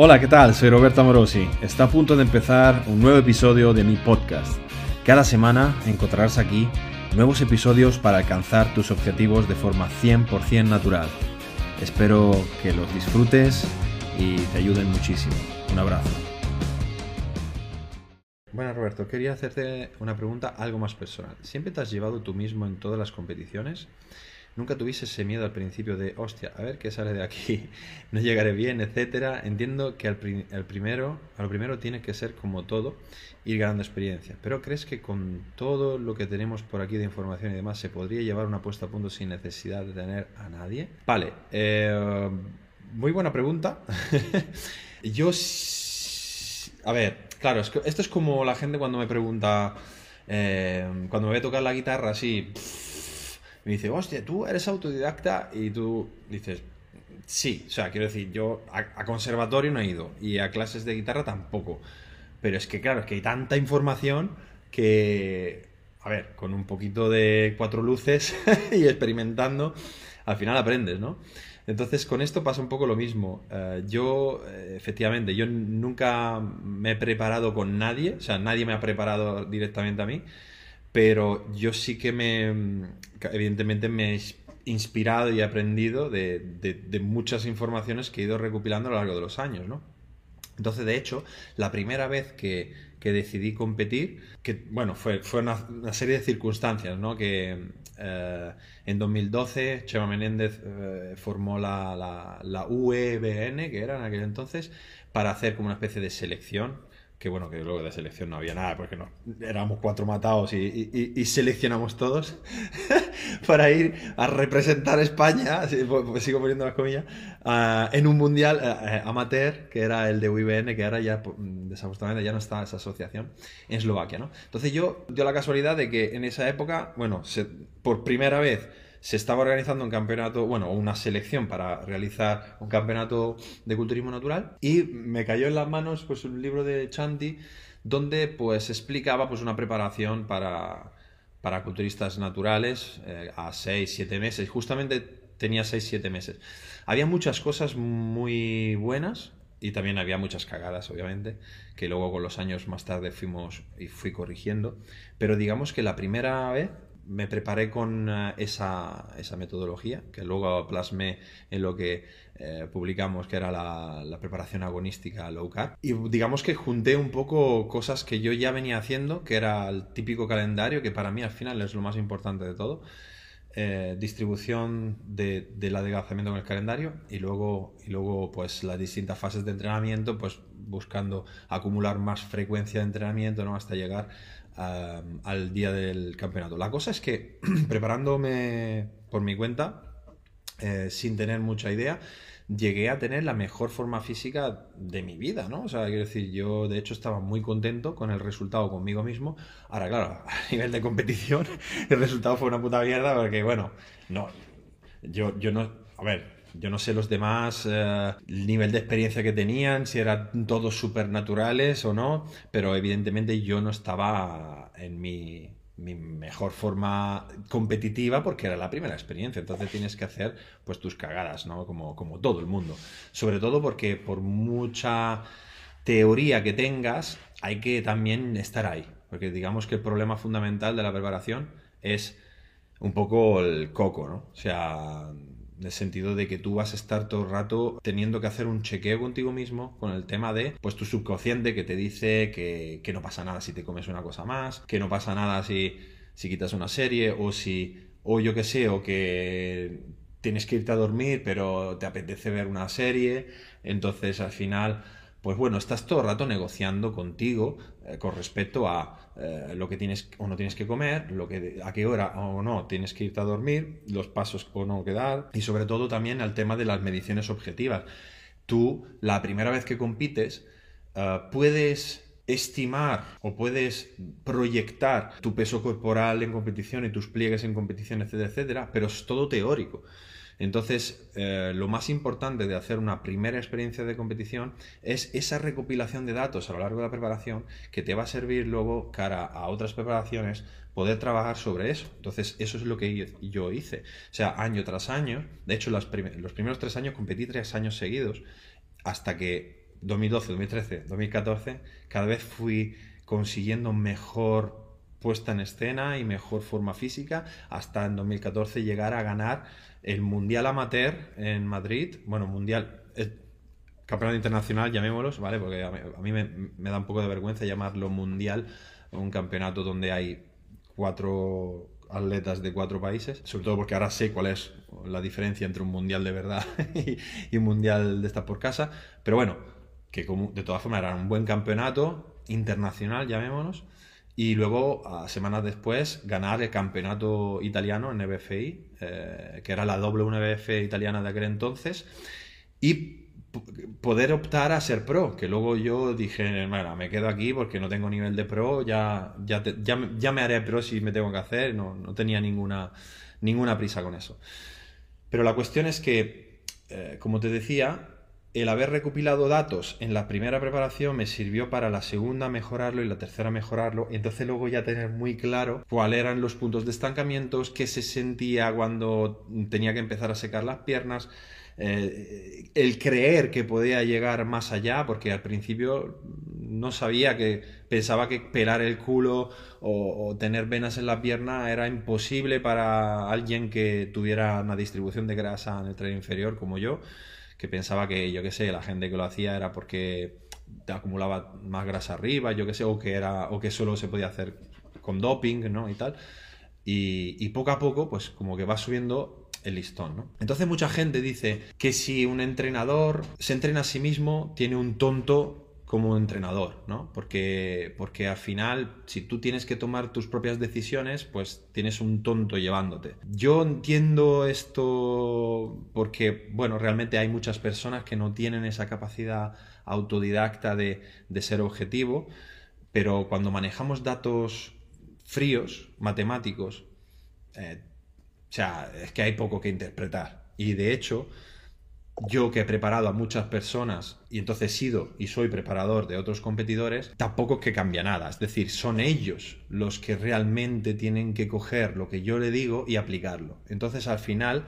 Hola, ¿qué tal? Soy Roberto Amorosi. Está a punto de empezar un nuevo episodio de mi podcast. Cada semana encontrarás aquí nuevos episodios para alcanzar tus objetivos de forma 100% natural. Espero que los disfrutes y te ayuden muchísimo. Un abrazo. Bueno, Roberto, quería hacerte una pregunta algo más personal. ¿Siempre te has llevado tú mismo en todas las competiciones? Nunca tuviese ese miedo al principio de, hostia, a ver qué sale de aquí, no llegaré bien, etcétera. Entiendo que al, primero, a lo primero tiene que ser como todo, ir ganando experiencia. Pero ¿crees que con todo lo que tenemos por aquí de información y demás se podría llevar una puesta a punto sin necesidad de tener a nadie? Vale, eh, muy buena pregunta. Yo, a ver, claro, esto es como la gente cuando me pregunta, eh, cuando me ve tocar la guitarra así me dice, hostia, tú eres autodidacta y tú dices, sí, o sea, quiero decir, yo a, conservatorio no he ido y a clases de guitarra tampoco. Pero es que, claro, es que hay tanta información que, a ver, con un poquito de cuatro luces y experimentando, al final aprendes, ¿no? Entonces, con esto pasa un poco lo mismo. Eh, yo, eh, efectivamente, yo nunca me he preparado con nadie, o sea, nadie me ha preparado directamente a mí pero yo sí que me, evidentemente me he inspirado y aprendido de, de, muchas informaciones que he ido recopilando a lo largo de los años, ¿no? Entonces, de hecho, la primera vez que, que decidí competir, que bueno, fue, fue una, serie de circunstancias, ¿no? Que eh, en 2012 Chema Menéndez eh, formó la, la, la UEBN, que era en aquel entonces, para hacer como una especie de selección que bueno, que luego de selección no había nada, porque no, éramos cuatro matados y, seleccionamos todos para ir a representar España, pues sigo poniendo las comillas, en un mundial amateur, que era el de UIBN, que ahora ya, desafortunadamente, ya no está esa asociación, en Eslovaquia, ¿no? Entonces yo, dio la casualidad de que en esa época, bueno, por primera vez se estaba organizando un campeonato, bueno, una selección para realizar un campeonato de culturismo natural y me cayó en las manos pues un libro de Chanti donde pues explicaba pues una preparación para, para culturistas naturales eh, a 6, 7 meses. Justamente tenía 6, 7 meses. Había muchas cosas muy buenas y también había muchas cagadas, obviamente, que luego con los años más tarde fuimos y fui corrigiendo. Pero digamos que la primera vez me preparé con eh, esa, metodología, que luego plasmé en lo que eh, publicamos, que era la, preparación agonística low carb. Y digamos que junté un poco cosas que yo ya venía haciendo, que era el típico calendario, que para mí al final es lo más importante de todo. Eh, distribución de, del adelgazamiento con el calendario y luego, y luego pues las distintas fases de entrenamiento, pues buscando acumular más frecuencia de entrenamiento ¿no? hasta llegar al día del campeonato. La cosa es que preparándome por mi cuenta, eh, sin tener mucha idea, llegué a tener la mejor forma física de mi vida, ¿no? O sea, quiero decir, yo de hecho estaba muy contento con el resultado conmigo mismo. Ahora, claro, a nivel de competición, el resultado fue una puta mierda porque, bueno, no, yo, yo no, a ver, yo no sé los demás, eh, el nivel de experiencia que tenían, si eran todos supernaturales o no, pero evidentemente yo no estaba en mi, mejor forma competitiva porque era la primera experiencia. Entonces tienes que hacer pues tus cagadas, ¿no? Como, como todo el mundo. Sobre todo porque por mucha teoría que tengas, hay que también estar ahí. Porque digamos que el problema fundamental de la preparación es un poco el coco, ¿no? O sea, en el sentido de que tú vas a estar todo el rato teniendo que hacer un chequeo contigo mismo con el tema de, pues tu subconsciente que te dice que, no pasa nada si te comes una cosa más, que no pasa nada si, si quitas una serie o si, o yo qué sé, o que tienes que irte a dormir pero te apetece ver una serie, entonces al final pues bueno, estás todo el rato negociando contigo eh, con respecto a eh, lo que tienes o no tienes que comer, lo que, a qué hora o no tienes que irte a dormir, los pasos o no que dar y sobre todo también al tema de las mediciones objetivas. Tú, la primera vez que compites, eh, puedes estimar o puedes proyectar tu peso corporal en competición y tus pliegues en competición, etcétera, etcétera, pero es todo teórico. Entonces, eh, lo más importante de hacer una primera experiencia de competición es esa recopilación de datos a lo largo de la preparación que te va a servir luego cara a otras preparaciones poder trabajar sobre eso. Entonces, eso es lo que yo hice. O sea, año tras año, de hecho, los primeros tres años competí tres años seguidos hasta que 2012, 2013, 2014, cada vez fui consiguiendo mejor puesta en escena y mejor forma física hasta en 2014 llegar a ganar el Mundial Amateur en Madrid, bueno, Mundial, Campeonato Internacional, llamémoslos, ¿vale? Porque a mí, me, me, da un poco de vergüenza llamarlo Mundial, un campeonato donde hay cuatro atletas de cuatro países, sobre todo porque ahora sé cuál es la diferencia entre un mundial de verdad y, un mundial de estar por casa, pero bueno, que como, de todas formas era un buen campeonato internacional, llamémonos, y luego, a semanas después, ganar el campeonato italiano en NBFI, eh, que era la doble NBF italiana de aquel entonces, y poder optar a ser pro, que luego yo dije, bueno, me quedo aquí porque no tengo nivel de pro, ya, ya, ya, me haré pro si me tengo que hacer, no, no, tenía ninguna, ninguna prisa con eso. Pero la cuestión es que, eh, como te decía, el haber recopilado datos en la primera preparación me sirvió para la segunda mejorarlo y la tercera mejorarlo, entonces luego ya tener muy claro cuáles eran los puntos de estancamiento, qué se sentía cuando tenía que empezar a secar las piernas, eh, el creer que podía llegar más allá, porque al principio no sabía que pensaba que pelar el culo o, tener venas en la pierna era imposible para alguien que tuviera una distribución de grasa en el tren inferior como yo, que pensaba que, yo qué sé, la gente que lo hacía era porque te acumulaba más grasa arriba, yo qué sé, o que, era, o que solo se podía hacer con doping, ¿no? Y tal. Y, y poco a poco, pues como que va subiendo el listón, ¿no? Entonces mucha gente dice que si un entrenador se entrena a sí mismo, tiene un tonto como entrenador, ¿no? Porque, porque al final, si tú tienes que tomar tus propias decisiones, pues tienes un tonto llevándote. Yo entiendo esto porque, bueno, realmente hay muchas personas que no tienen esa capacidad autodidacta de, ser objetivo, pero cuando manejamos datos fríos, matemáticos, eh, o sea, es que hay poco que interpretar. Y de hecho, yo que he preparado a muchas personas y entonces he sido y soy preparador de otros competidores, tampoco es que cambia nada. Es decir, son ellos los que realmente tienen que coger lo que yo le digo y aplicarlo. Entonces, al final,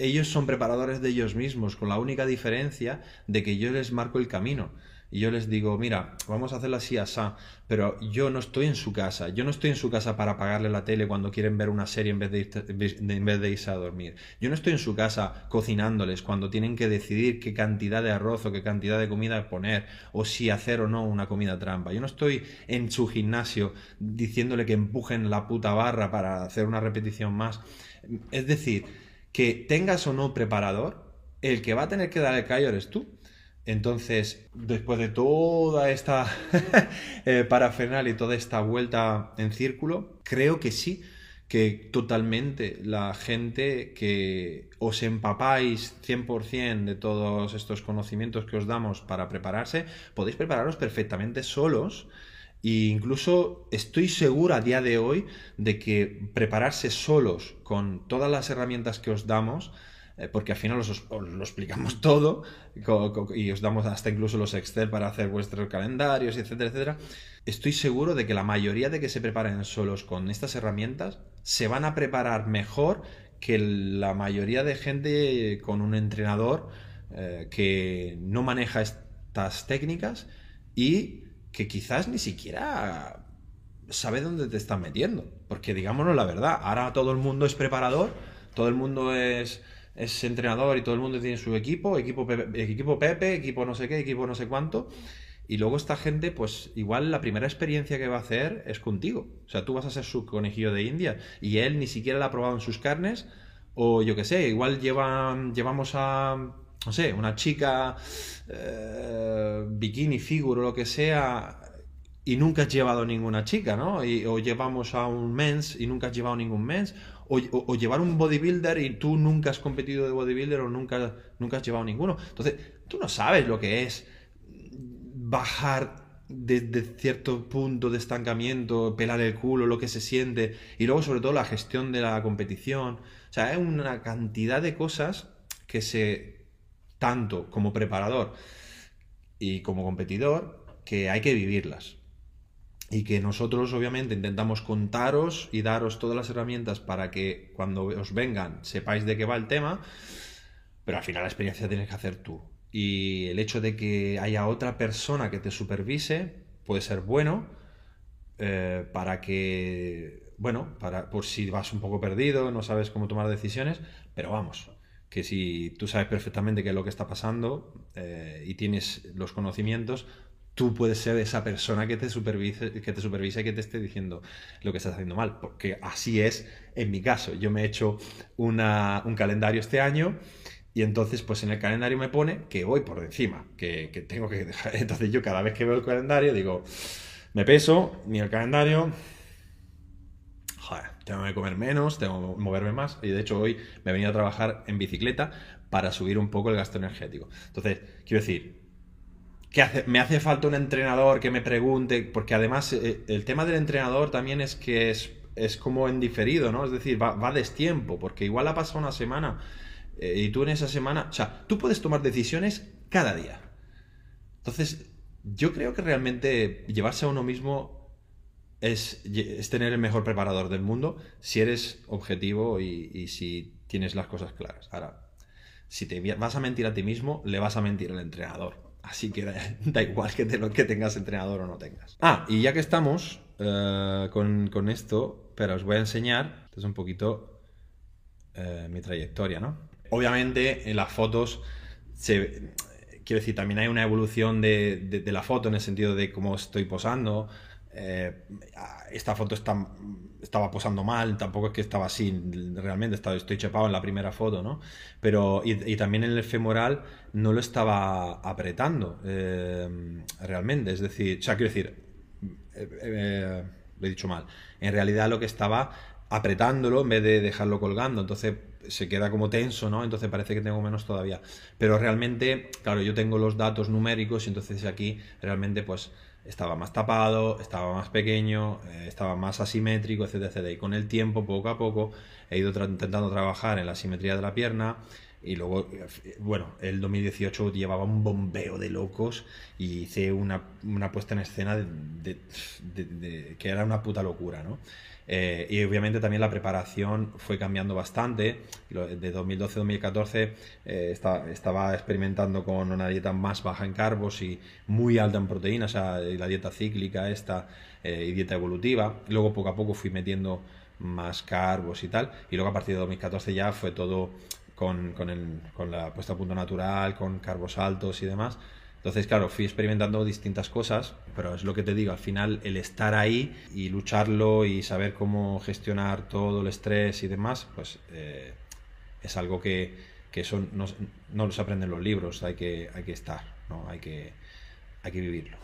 ellos son preparadores de ellos mismos, con la única diferencia de que yo les marco el camino y yo les digo, mira, vamos a hacerlo así, asá, pero yo no estoy en su casa, yo no estoy en su casa para apagarle la tele cuando quieren ver una serie en vez de, en vez de irse a dormir. Yo no estoy en su casa cocinándoles cuando tienen que decidir qué cantidad de arroz o qué cantidad de comida poner, o si hacer o no una comida trampa. Yo no estoy en su gimnasio diciéndole que empujen la puta barra para hacer una repetición más. Es decir, que tengas o no preparador, el que va a tener que dar el callo eres tú. Entonces, después de toda esta eh, y toda esta vuelta en círculo, creo que sí, que totalmente la gente que os empapáis 100% de todos estos conocimientos que os damos para prepararse, podéis prepararos perfectamente solos. E incluso estoy seguro a día de hoy de que prepararse solos con todas las herramientas que os damos eh, porque al final os, lo explicamos todo y os damos hasta incluso los Excel para hacer vuestros calendarios, etcétera, etcétera. Estoy seguro de que la mayoría de que se preparen solos con estas herramientas se van a preparar mejor que la mayoría de gente con un entrenador eh, que no maneja estas técnicas y que quizás ni siquiera sabe dónde te están metiendo. Porque digámonos la verdad, ahora todo el mundo es preparador, todo el mundo es es entrenador y todo el mundo tiene su equipo, equipo Pepe, equipo Pepe, equipo no sé qué, equipo no sé cuánto. Y luego esta gente, pues igual la primera experiencia que va a hacer es contigo. O sea, tú vas a ser su conejillo de India y él ni siquiera la ha probado en sus carnes. O yo qué sé, igual llevamos a, no sé, una chica eh, bikini, figure o lo que sea y nunca has llevado ninguna chica, ¿no? o llevamos a un mens y nunca has llevado ningún mens o, llevar un bodybuilder y tú nunca has competido de bodybuilder o nunca, nunca has llevado ninguno. Entonces, tú no sabes lo que es bajar desde cierto punto de estancamiento, pelar el culo, lo que se siente, y luego sobre todo la gestión de la competición. O sea, hay una cantidad de cosas que se, tanto como preparador y como competidor, que hay que vivirlas y que nosotros obviamente intentamos contaros y daros todas las herramientas para que cuando os vengan sepáis de qué va el tema, pero al final la experiencia tienes que hacer tú. y el hecho de que haya otra persona que te supervise puede ser bueno eh, para que, bueno, para, por si vas un poco perdido, no sabes cómo tomar decisiones, pero vamos, que si tú sabes perfectamente qué es lo que está pasando eh, y tienes los conocimientos, tú puedes ser esa persona que te supervise, que te supervise y que te esté diciendo lo que estás haciendo mal, porque así es en mi caso. Yo me he hecho un calendario este año y entonces, pues en el calendario me pone que voy por encima, que, tengo que dejar. Entonces yo cada vez que veo el calendario digo, me peso, ni el calendario, tengo que comer menos, tengo que moverme más. Y de hecho hoy me he venido a trabajar en bicicleta para subir un poco el gasto energético. Entonces, quiero decir, que me hace falta un entrenador que me pregunte, porque además eh, el tema del entrenador también es que es, es como en diferido, ¿no? Es decir, va, va destiempo, porque igual ha pasado una semana eh, y tú en esa semana, o sea, tú puedes tomar decisiones cada día. Entonces, yo creo que realmente llevarse a uno mismo es, tener el mejor preparador del mundo si eres objetivo y, si tienes las cosas claras. Ahora, si te vas a mentir a ti mismo, le vas a mentir al entrenador. Así que da, igual que, que tengas entrenador o no tengas. Ah, y ya que estamos eh, con, esto, pero os voy a enseñar, esto es un poquito eh, mi trayectoria, ¿no? Obviamente en las fotos quiero decir, también hay una evolución de, la foto en el sentido de cómo estoy posando. Eh, esta foto está, estaba posando mal, tampoco es que estaba así, realmente estaba, estoy chepado en la primera foto, ¿no? Pero, y, también en el femoral no lo estaba apretando eh, realmente, es decir, o sea, quiero decir, eh, lo he dicho mal, en realidad lo que estaba apretándolo en vez de dejarlo colgando, entonces se queda como tenso, ¿no? Entonces parece que tengo menos todavía. Pero realmente, claro, yo tengo los datos numéricos y entonces aquí realmente pues estaba más tapado, estaba más pequeño, eh, estaba más asimétrico, etcétera, etcétera. Y con el tiempo, poco a poco, he ido intentando trabajar en la simetría de la pierna y luego, bueno, el 2018 llevaba un bombeo de locos y hice una, puesta en escena de, que era una puta locura, ¿no? Eh, y obviamente también la preparación fue cambiando bastante. De 2012-2014 eh, estaba, experimentando con una dieta más baja en carbos y muy alta en proteínas, o sea, la dieta cíclica esta eh, y dieta evolutiva. Luego poco a poco fui metiendo más carbos y tal. Y luego a partir de 2014 ya fue todo con, con la puesta a punto natural, con carbos altos y demás. Entonces, claro, fui experimentando distintas cosas, pero es lo que te digo, al final el estar ahí y lucharlo y saber cómo gestionar todo el estrés y demás, pues eh, es algo que, que eso no, no, los aprenden los libros, hay que, hay que estar, ¿no? hay, que, hay que vivirlo.